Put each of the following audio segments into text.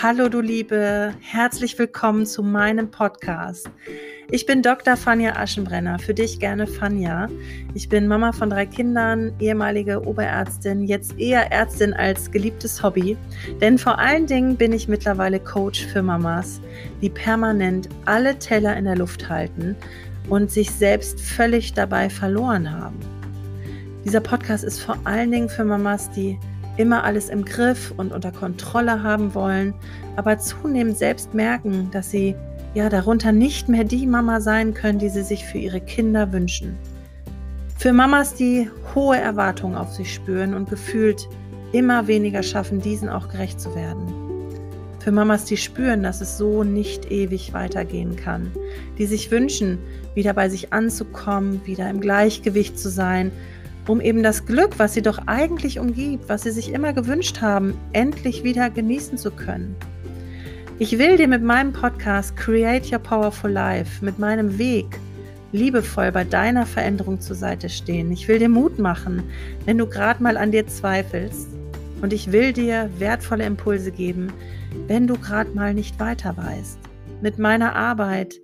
Hallo du Liebe, herzlich willkommen zu meinem Podcast. Ich bin Dr. Fania Aschenbrenner, für dich gerne Fania. Ich bin Mama von drei Kindern, ehemalige Oberärztin, jetzt eher Ärztin als geliebtes Hobby. Denn vor allen Dingen bin ich mittlerweile Coach für Mamas, die permanent alle Teller in der Luft halten und sich selbst völlig dabei verloren haben. Dieser Podcast ist vor allen Dingen für Mamas, die immer alles im Griff und unter Kontrolle haben wollen, aber zunehmend selbst merken, dass sie ja darunter nicht mehr die Mama sein können, die sie sich für ihre Kinder wünschen. Für Mamas, die hohe Erwartungen auf sich spüren und gefühlt immer weniger schaffen, diesen auch gerecht zu werden. Für Mamas, die spüren, dass es so nicht ewig weitergehen kann, die sich wünschen, wieder bei sich anzukommen, wieder im Gleichgewicht zu sein um eben das Glück, was sie doch eigentlich umgibt, was sie sich immer gewünscht haben, endlich wieder genießen zu können. Ich will dir mit meinem Podcast Create Your Powerful Life, mit meinem Weg, liebevoll bei deiner Veränderung zur Seite stehen. Ich will dir Mut machen, wenn du gerade mal an dir zweifelst. Und ich will dir wertvolle Impulse geben, wenn du gerade mal nicht weiter weißt. Mit meiner Arbeit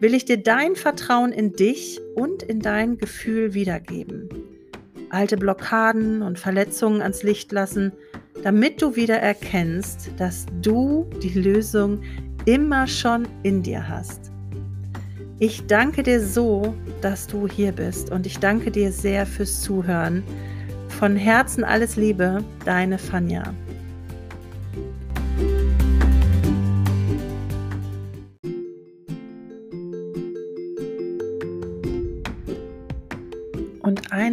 will ich dir dein Vertrauen in dich und in dein Gefühl wiedergeben alte Blockaden und Verletzungen ans Licht lassen, damit du wieder erkennst, dass du die Lösung immer schon in dir hast. Ich danke dir so, dass du hier bist und ich danke dir sehr fürs Zuhören. Von Herzen alles Liebe, deine Fanja.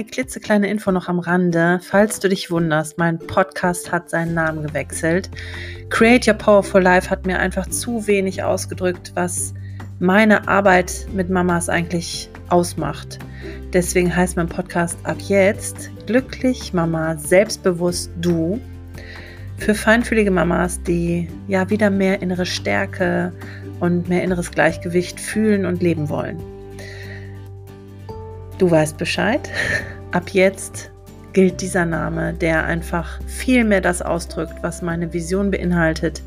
Eine klitzekleine Info noch am Rande, falls du dich wunderst, mein Podcast hat seinen Namen gewechselt. Create Your Powerful Life hat mir einfach zu wenig ausgedrückt, was meine Arbeit mit Mamas eigentlich ausmacht. Deswegen heißt mein Podcast ab jetzt Glücklich Mama, selbstbewusst du. Für feinfühlige Mamas, die ja wieder mehr innere Stärke und mehr inneres Gleichgewicht fühlen und leben wollen. Du weißt Bescheid. Ab jetzt gilt dieser Name, der einfach viel mehr das ausdrückt, was meine Vision beinhaltet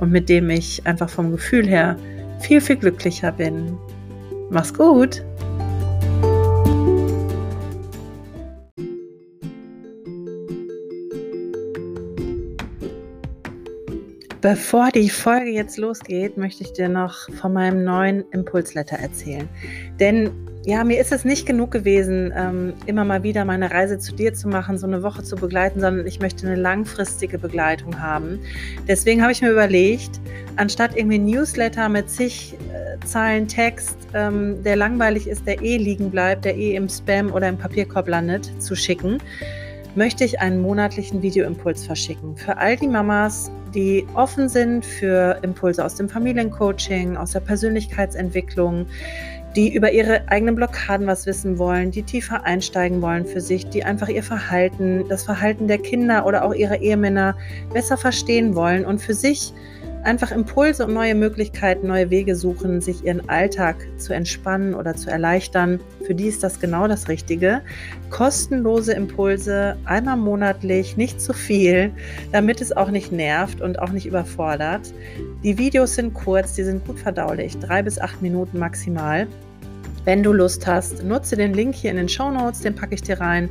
und mit dem ich einfach vom Gefühl her viel, viel glücklicher bin. Mach's gut! Bevor die Folge jetzt losgeht, möchte ich dir noch von meinem neuen Impulsletter erzählen. Denn ja, mir ist es nicht genug gewesen, ähm, immer mal wieder meine Reise zu dir zu machen, so eine Woche zu begleiten, sondern ich möchte eine langfristige Begleitung haben. Deswegen habe ich mir überlegt, anstatt irgendwie Newsletter mit zig äh, Zeilen Text, ähm, der langweilig ist, der eh liegen bleibt, der eh im Spam oder im Papierkorb landet, zu schicken, möchte ich einen monatlichen Videoimpuls verschicken. Für all die Mamas, die offen sind für Impulse aus dem Familiencoaching, aus der Persönlichkeitsentwicklung, die über ihre eigenen Blockaden was wissen wollen, die tiefer einsteigen wollen für sich, die einfach ihr Verhalten, das Verhalten der Kinder oder auch ihrer Ehemänner besser verstehen wollen und für sich einfach Impulse und neue Möglichkeiten, neue Wege suchen, sich ihren Alltag zu entspannen oder zu erleichtern. Für die ist das genau das Richtige. Kostenlose Impulse, einmal monatlich, nicht zu viel, damit es auch nicht nervt und auch nicht überfordert. Die Videos sind kurz, die sind gut verdaulich, drei bis acht Minuten maximal. Wenn du Lust hast, nutze den Link hier in den Show Notes, den packe ich dir rein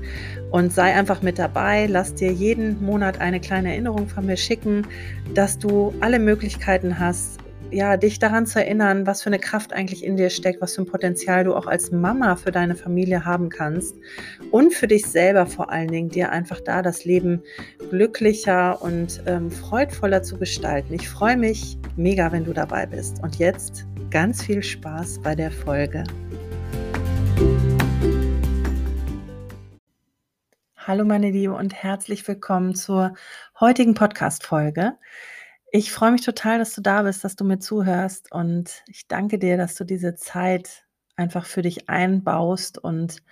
und sei einfach mit dabei. Lass dir jeden Monat eine kleine Erinnerung von mir schicken, dass du alle Möglichkeiten hast, ja, dich daran zu erinnern, was für eine Kraft eigentlich in dir steckt, was für ein Potenzial du auch als Mama für deine Familie haben kannst und für dich selber vor allen Dingen, dir einfach da das Leben glücklicher und ähm, freudvoller zu gestalten. Ich freue mich mega, wenn du dabei bist. Und jetzt ganz viel Spaß bei der Folge. Hallo meine Liebe und herzlich willkommen zur heutigen Podcast-Folge. Ich freue mich total, dass du da bist, dass du mir zuhörst und ich danke dir, dass du diese Zeit einfach für dich einbaust und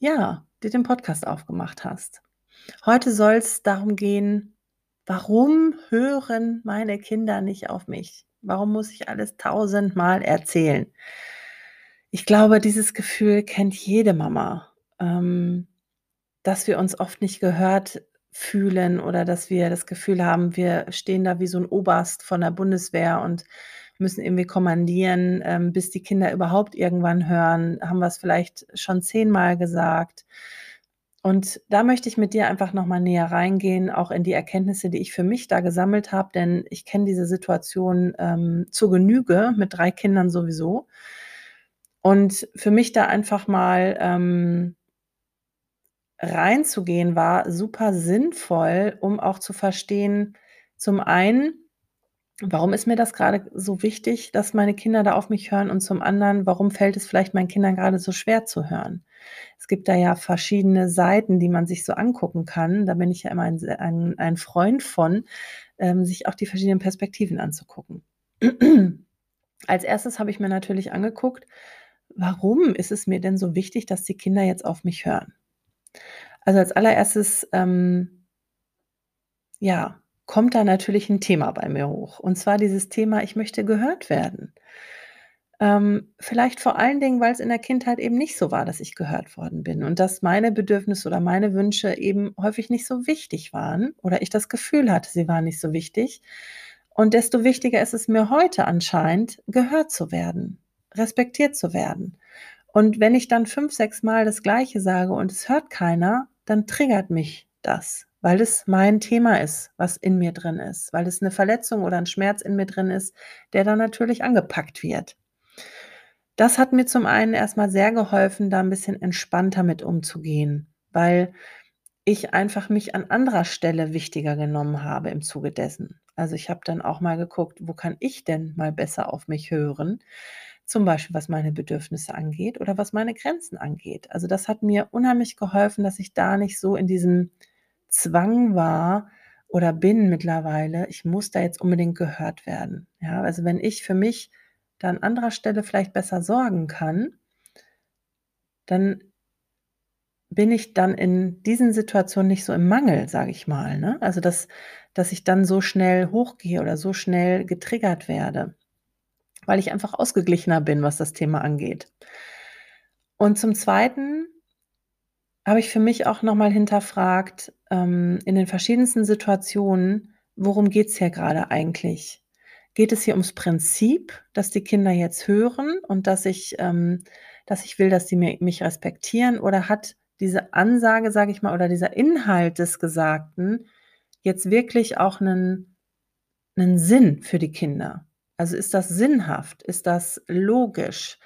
ja, dir den Podcast aufgemacht hast. Heute soll es darum gehen, warum hören meine Kinder nicht auf mich? Warum muss ich alles tausendmal erzählen? Ich glaube, dieses Gefühl kennt jede Mama, ähm, dass wir uns oft nicht gehört fühlen oder dass wir das Gefühl haben, wir stehen da wie so ein Oberst von der Bundeswehr und müssen irgendwie kommandieren, ähm, bis die Kinder überhaupt irgendwann hören, haben wir es vielleicht schon zehnmal gesagt. Und da möchte ich mit dir einfach noch mal näher reingehen, auch in die Erkenntnisse, die ich für mich da gesammelt habe, denn ich kenne diese Situation ähm, zur Genüge mit drei Kindern sowieso. Und für mich da einfach mal ähm, reinzugehen war super sinnvoll, um auch zu verstehen, zum einen, warum ist mir das gerade so wichtig, dass meine Kinder da auf mich hören und zum anderen, warum fällt es vielleicht meinen Kindern gerade so schwer zu hören? Es gibt da ja verschiedene Seiten, die man sich so angucken kann. Da bin ich ja immer ein, ein, ein Freund von, ähm, sich auch die verschiedenen Perspektiven anzugucken. Als erstes habe ich mir natürlich angeguckt, warum ist es mir denn so wichtig, dass die Kinder jetzt auf mich hören? Also als allererstes, ähm, ja, kommt da natürlich ein Thema bei mir hoch. Und zwar dieses Thema, ich möchte gehört werden. Ähm, vielleicht vor allen Dingen, weil es in der Kindheit eben nicht so war, dass ich gehört worden bin und dass meine Bedürfnisse oder meine Wünsche eben häufig nicht so wichtig waren oder ich das Gefühl hatte, sie waren nicht so wichtig. Und desto wichtiger ist es mir heute anscheinend, gehört zu werden, respektiert zu werden. Und wenn ich dann fünf, sechs Mal das Gleiche sage und es hört keiner, dann triggert mich das weil es mein Thema ist, was in mir drin ist, weil es eine Verletzung oder ein Schmerz in mir drin ist, der dann natürlich angepackt wird. Das hat mir zum einen erstmal sehr geholfen, da ein bisschen entspannter mit umzugehen, weil ich einfach mich an anderer Stelle wichtiger genommen habe im Zuge dessen. Also ich habe dann auch mal geguckt, wo kann ich denn mal besser auf mich hören? Zum Beispiel, was meine Bedürfnisse angeht oder was meine Grenzen angeht. Also das hat mir unheimlich geholfen, dass ich da nicht so in diesem Zwang war oder bin mittlerweile, ich muss da jetzt unbedingt gehört werden. Ja, also wenn ich für mich da an anderer Stelle vielleicht besser sorgen kann, dann bin ich dann in diesen Situationen nicht so im Mangel, sage ich mal. Ne? Also, dass, dass ich dann so schnell hochgehe oder so schnell getriggert werde, weil ich einfach ausgeglichener bin, was das Thema angeht. Und zum Zweiten habe ich für mich auch nochmal hinterfragt, ähm, in den verschiedensten Situationen, worum geht es hier gerade eigentlich? Geht es hier ums Prinzip, dass die Kinder jetzt hören und dass ich, ähm, dass ich will, dass sie mir, mich respektieren? Oder hat diese Ansage, sage ich mal, oder dieser Inhalt des Gesagten jetzt wirklich auch einen, einen Sinn für die Kinder? Also ist das sinnhaft? Ist das logisch?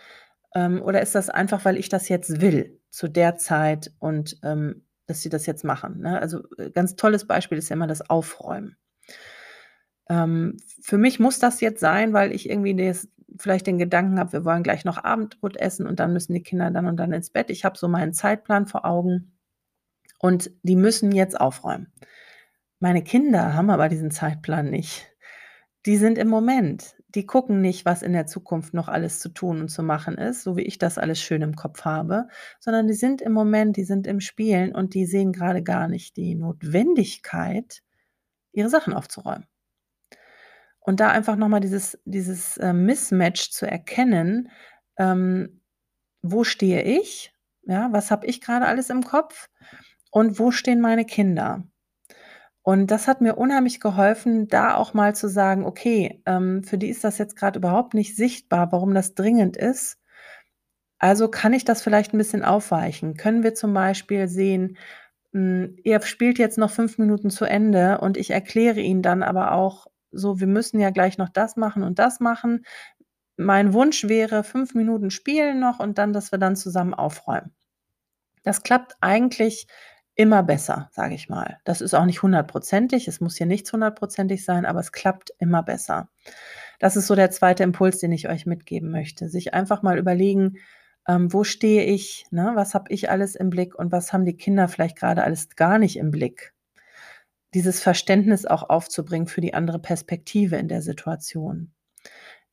Ähm, oder ist das einfach, weil ich das jetzt will? zu der Zeit und ähm, dass sie das jetzt machen. Ne? Also äh, ganz tolles Beispiel ist ja immer das Aufräumen. Ähm, für mich muss das jetzt sein, weil ich irgendwie des, vielleicht den Gedanken habe, wir wollen gleich noch Abendbrot essen und dann müssen die Kinder dann und dann ins Bett. Ich habe so meinen Zeitplan vor Augen und die müssen jetzt aufräumen. Meine Kinder haben aber diesen Zeitplan nicht. Die sind im Moment die gucken nicht, was in der Zukunft noch alles zu tun und zu machen ist, so wie ich das alles schön im Kopf habe, sondern die sind im Moment, die sind im Spielen und die sehen gerade gar nicht die Notwendigkeit, ihre Sachen aufzuräumen. Und da einfach nochmal dieses, dieses äh, Mismatch zu erkennen, ähm, wo stehe ich, ja, was habe ich gerade alles im Kopf und wo stehen meine Kinder. Und das hat mir unheimlich geholfen, da auch mal zu sagen, okay, ähm, für die ist das jetzt gerade überhaupt nicht sichtbar, warum das dringend ist. Also kann ich das vielleicht ein bisschen aufweichen. Können wir zum Beispiel sehen, hm, ihr spielt jetzt noch fünf Minuten zu Ende und ich erkläre Ihnen dann aber auch so, wir müssen ja gleich noch das machen und das machen. Mein Wunsch wäre fünf Minuten spielen noch und dann, dass wir dann zusammen aufräumen. Das klappt eigentlich immer besser, sage ich mal. Das ist auch nicht hundertprozentig, es muss hier nichts hundertprozentig sein, aber es klappt immer besser. Das ist so der zweite Impuls, den ich euch mitgeben möchte. Sich einfach mal überlegen, ähm, wo stehe ich, ne? was habe ich alles im Blick und was haben die Kinder vielleicht gerade alles gar nicht im Blick. Dieses Verständnis auch aufzubringen für die andere Perspektive in der Situation.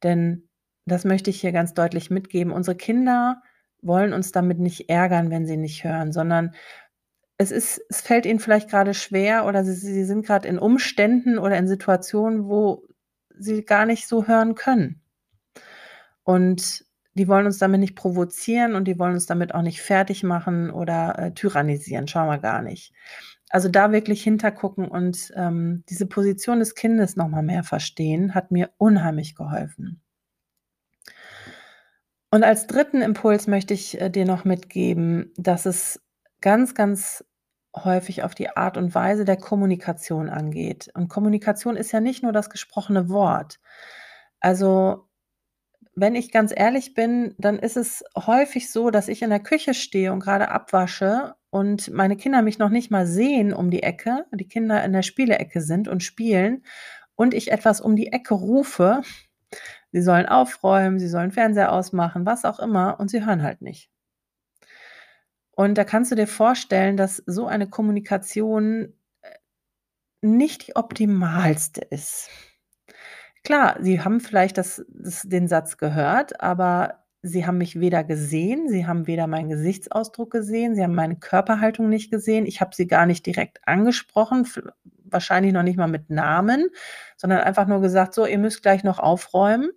Denn das möchte ich hier ganz deutlich mitgeben. Unsere Kinder wollen uns damit nicht ärgern, wenn sie nicht hören, sondern es ist es fällt ihnen vielleicht gerade schwer oder sie sie sind gerade in Umständen oder in Situationen, wo sie gar nicht so hören können. Und die wollen uns damit nicht provozieren und die wollen uns damit auch nicht fertig machen oder äh, tyrannisieren. Schauen wir gar nicht. Also da wirklich hintergucken und ähm, diese Position des Kindes nochmal mehr verstehen, hat mir unheimlich geholfen. Und als dritten Impuls möchte ich äh, dir noch mitgeben, dass es ganz, ganz häufig auf die Art und Weise der Kommunikation angeht. Und Kommunikation ist ja nicht nur das gesprochene Wort. Also wenn ich ganz ehrlich bin, dann ist es häufig so, dass ich in der Küche stehe und gerade abwasche und meine Kinder mich noch nicht mal sehen um die Ecke, die Kinder in der Spielecke sind und spielen und ich etwas um die Ecke rufe, sie sollen aufräumen, sie sollen Fernseher ausmachen, was auch immer, und sie hören halt nicht. Und da kannst du dir vorstellen, dass so eine Kommunikation äh, nicht die optimalste ist. Klar, sie haben vielleicht das das den Satz gehört, aber sie haben mich weder gesehen, sie haben weder meinen Gesichtsausdruck gesehen, sie haben meine Körperhaltung nicht gesehen. Ich habe sie gar nicht direkt angesprochen, wahrscheinlich noch nicht mal mit Namen, sondern einfach nur gesagt: „So, ihr müsst gleich noch aufräumen.“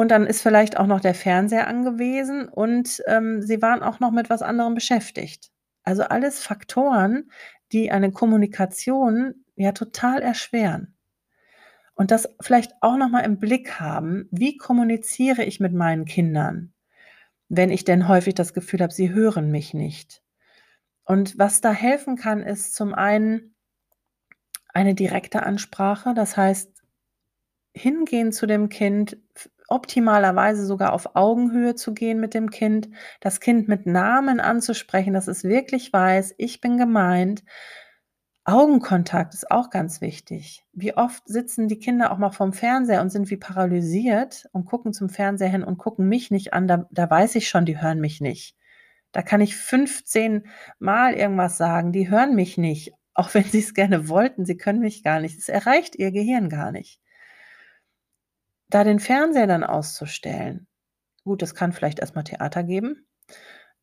Und dann ist vielleicht auch noch der Fernseher angewiesen und, ähm, sie waren auch noch mit was anderem beschäftigt. Also, alles Faktoren, die eine Kommunikation ja total erschweren. Und das vielleicht auch noch mal im Blick haben, wie kommuniziere ich mit meinen Kindern, wenn ich denn häufig das Gefühl habe, sie hören mich nicht. Und was da helfen kann, ist zum einen eine direkte Ansprache, das heißt, hingehen zu dem Kind, optimalerweise sogar auf Augenhöhe zu gehen mit dem Kind, das Kind mit Namen anzusprechen, dass es wirklich weiß, ich bin gemeint, Augenkontakt ist auch ganz wichtig. Wie oft sitzen die Kinder auch mal vorm Fernseher und sind wie paralysiert und gucken zum Fernseher hin und gucken mich nicht an, da da weiß ich schon, die hören mich nicht. Da kann ich 15 Mal irgendwas sagen, die hören mich nicht, auch wenn sie es gerne wollten, sie können mich gar nicht. Es erreicht ihr Gehirn gar nicht. Da den Fernseher dann auszustellen gut, es kann vielleicht erst mal Theater geben,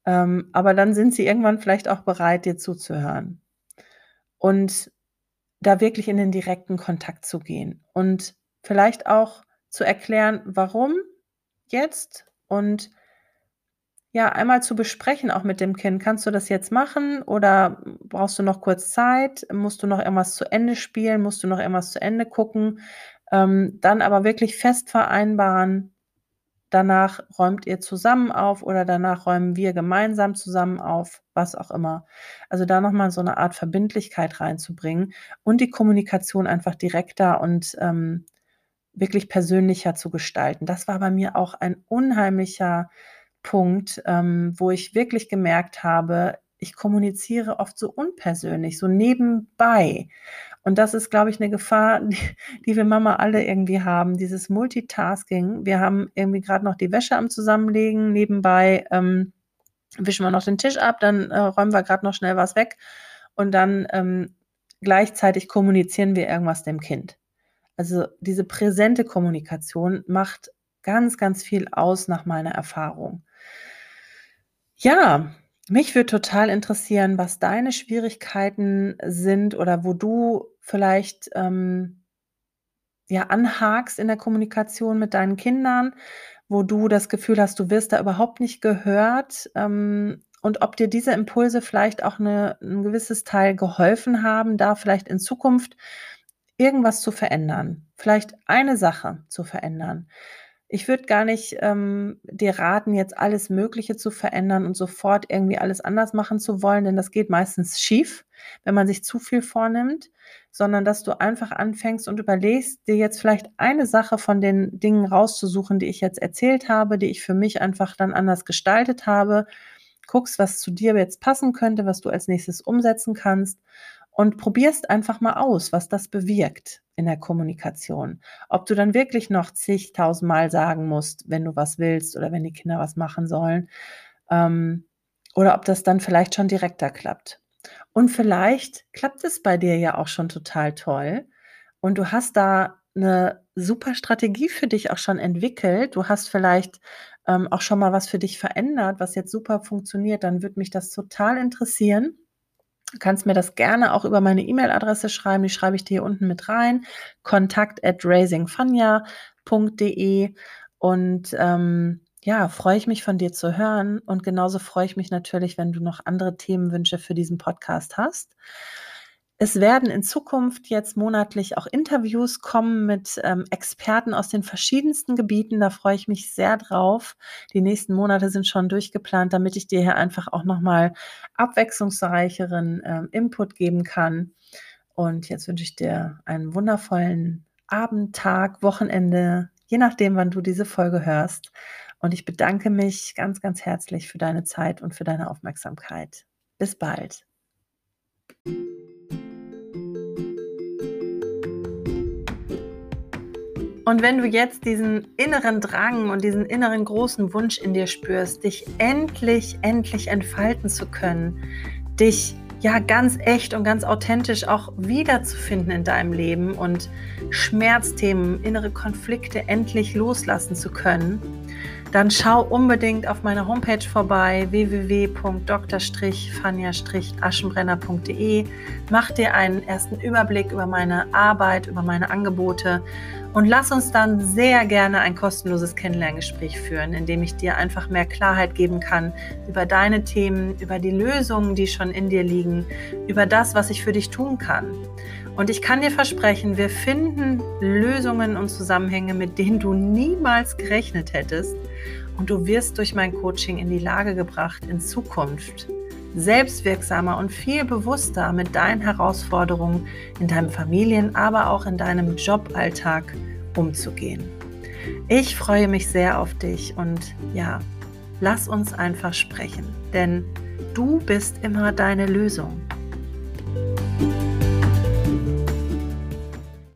ähm, aber dann sind sie irgendwann vielleicht auch bereit, dir zuzuhören. Und da wirklich in den direkten Kontakt zu gehen und vielleicht auch zu erklären, warum jetzt und ja, einmal zu besprechen auch mit dem Kind. Kannst du das jetzt machen oder brauchst du noch kurz Zeit? Musst du noch irgendwas zu Ende spielen? Musst du noch irgendwas zu Ende gucken? Ähm, dann aber wirklich fest vereinbaren, danach räumt ihr zusammen auf oder danach räumen wir gemeinsam zusammen auf, was auch immer. Also da nochmal so eine Art Verbindlichkeit reinzubringen und die Kommunikation einfach direkter und ähm, wirklich persönlicher zu gestalten. Das war bei mir auch ein unheimlicher Punkt, ähm, wo ich wirklich gemerkt habe, ich kommuniziere oft so unpersönlich, so nebenbei. Und das ist, glaube ich, eine Gefahr, die, wir Mama alle irgendwie haben, dieses Multitasking. Wir haben irgendwie gerade noch die Wäsche am Zusammenlegen, nebenbei ähm, wischen wir noch den Tisch ab, dann äh, räumen wir gerade noch schnell was weg und dann ähm, gleichzeitig kommunizieren wir irgendwas dem Kind. Also diese präsente Kommunikation macht ganz, ganz viel aus nach meiner Erfahrung. Ja, mich würde total interessieren, was deine Schwierigkeiten sind oder wo du vielleicht, ähm, ja, anhakst in der Kommunikation mit deinen Kindern, wo du das Gefühl hast, du wirst da überhaupt nicht gehört, ähm, und ob dir diese Impulse vielleicht auch 'ne 'n gewisses Teil geholfen haben, da vielleicht in Zukunft irgendwas zu verändern, vielleicht eine Sache zu verändern. Ich würde gar nicht, ähm, dir raten, jetzt alles Mögliche zu verändern und sofort irgendwie alles anders machen zu wollen, denn das geht meistens schief, wenn man sich zu viel vornimmt, sondern dass du einfach anfängst und überlegst, dir jetzt vielleicht eine Sache von den Dingen rauszusuchen, die ich jetzt erzählt habe, die ich für mich einfach dann anders gestaltet habe, guckst, was zu dir jetzt passen könnte, was du als Nächstes umsetzen kannst und probierst einfach mal aus, was das bewirkt in der Kommunikation. Ob du dann wirklich noch zigtausendmal sagen musst, wenn du was willst oder wenn die Kinder was machen sollen, ähm, oder ob das dann vielleicht schon direkter klappt. Und vielleicht klappt es bei dir ja auch schon total toll und du hast da eine super Strategie für dich auch schon entwickelt. Du hast vielleicht ähm, auch schon mal was für dich verändert, was jetzt super funktioniert. Dann würde mich das total interessieren. Du kannst mir das gerne auch über meine E-Mail-Adresse schreiben, die schreibe ich dir hier unten mit rein, kontakt at raisingfania.de und ähm, ja, freue ich mich von dir zu hören. Und genauso freue ich mich natürlich, wenn du noch andere Themenwünsche für diesen Podcast hast. Es werden in Zukunft jetzt monatlich auch Interviews kommen mit ähm, Experten aus den verschiedensten Gebieten. Da freue ich mich sehr drauf. Die nächsten Monate sind schon durchgeplant, damit ich dir hier einfach auch nochmal abwechslungsreicheren ähm, Input geben kann. Und jetzt wünsche ich dir einen wundervollen Abend, Tag, Wochenende, je nachdem, wann du diese Folge hörst. Und ich bedanke mich ganz, ganz herzlich für deine Zeit und für deine Aufmerksamkeit. Bis bald. Und wenn du jetzt diesen inneren Drang und diesen inneren großen Wunsch in dir spürst, dich endlich, endlich entfalten zu können, dich ja ganz echt und ganz authentisch auch wiederzufinden in deinem Leben und Schmerzthemen, innere Konflikte endlich loslassen zu können, dann schau unbedingt auf meiner Homepage vorbei www.dr-fania-aschenbrenner.de. Mach dir einen ersten Überblick über meine Arbeit, über meine Angebote und lass uns dann sehr gerne ein kostenloses Kennenlerngespräch führen, in dem ich dir einfach mehr Klarheit geben kann über deine Themen, über die Lösungen, die schon in dir liegen, über das, was ich für dich tun kann. Und ich kann dir versprechen, wir finden Lösungen und Zusammenhänge, mit denen du niemals gerechnet hättest. Und du wirst durch mein Coaching in die Lage gebracht, in Zukunft selbstwirksamer und viel bewusster mit deinen Herausforderungen in deinem Familien, aber auch in deinem Joballtag umzugehen. Ich freue mich sehr auf dich und ja, lass uns einfach sprechen, denn du bist immer deine Lösung.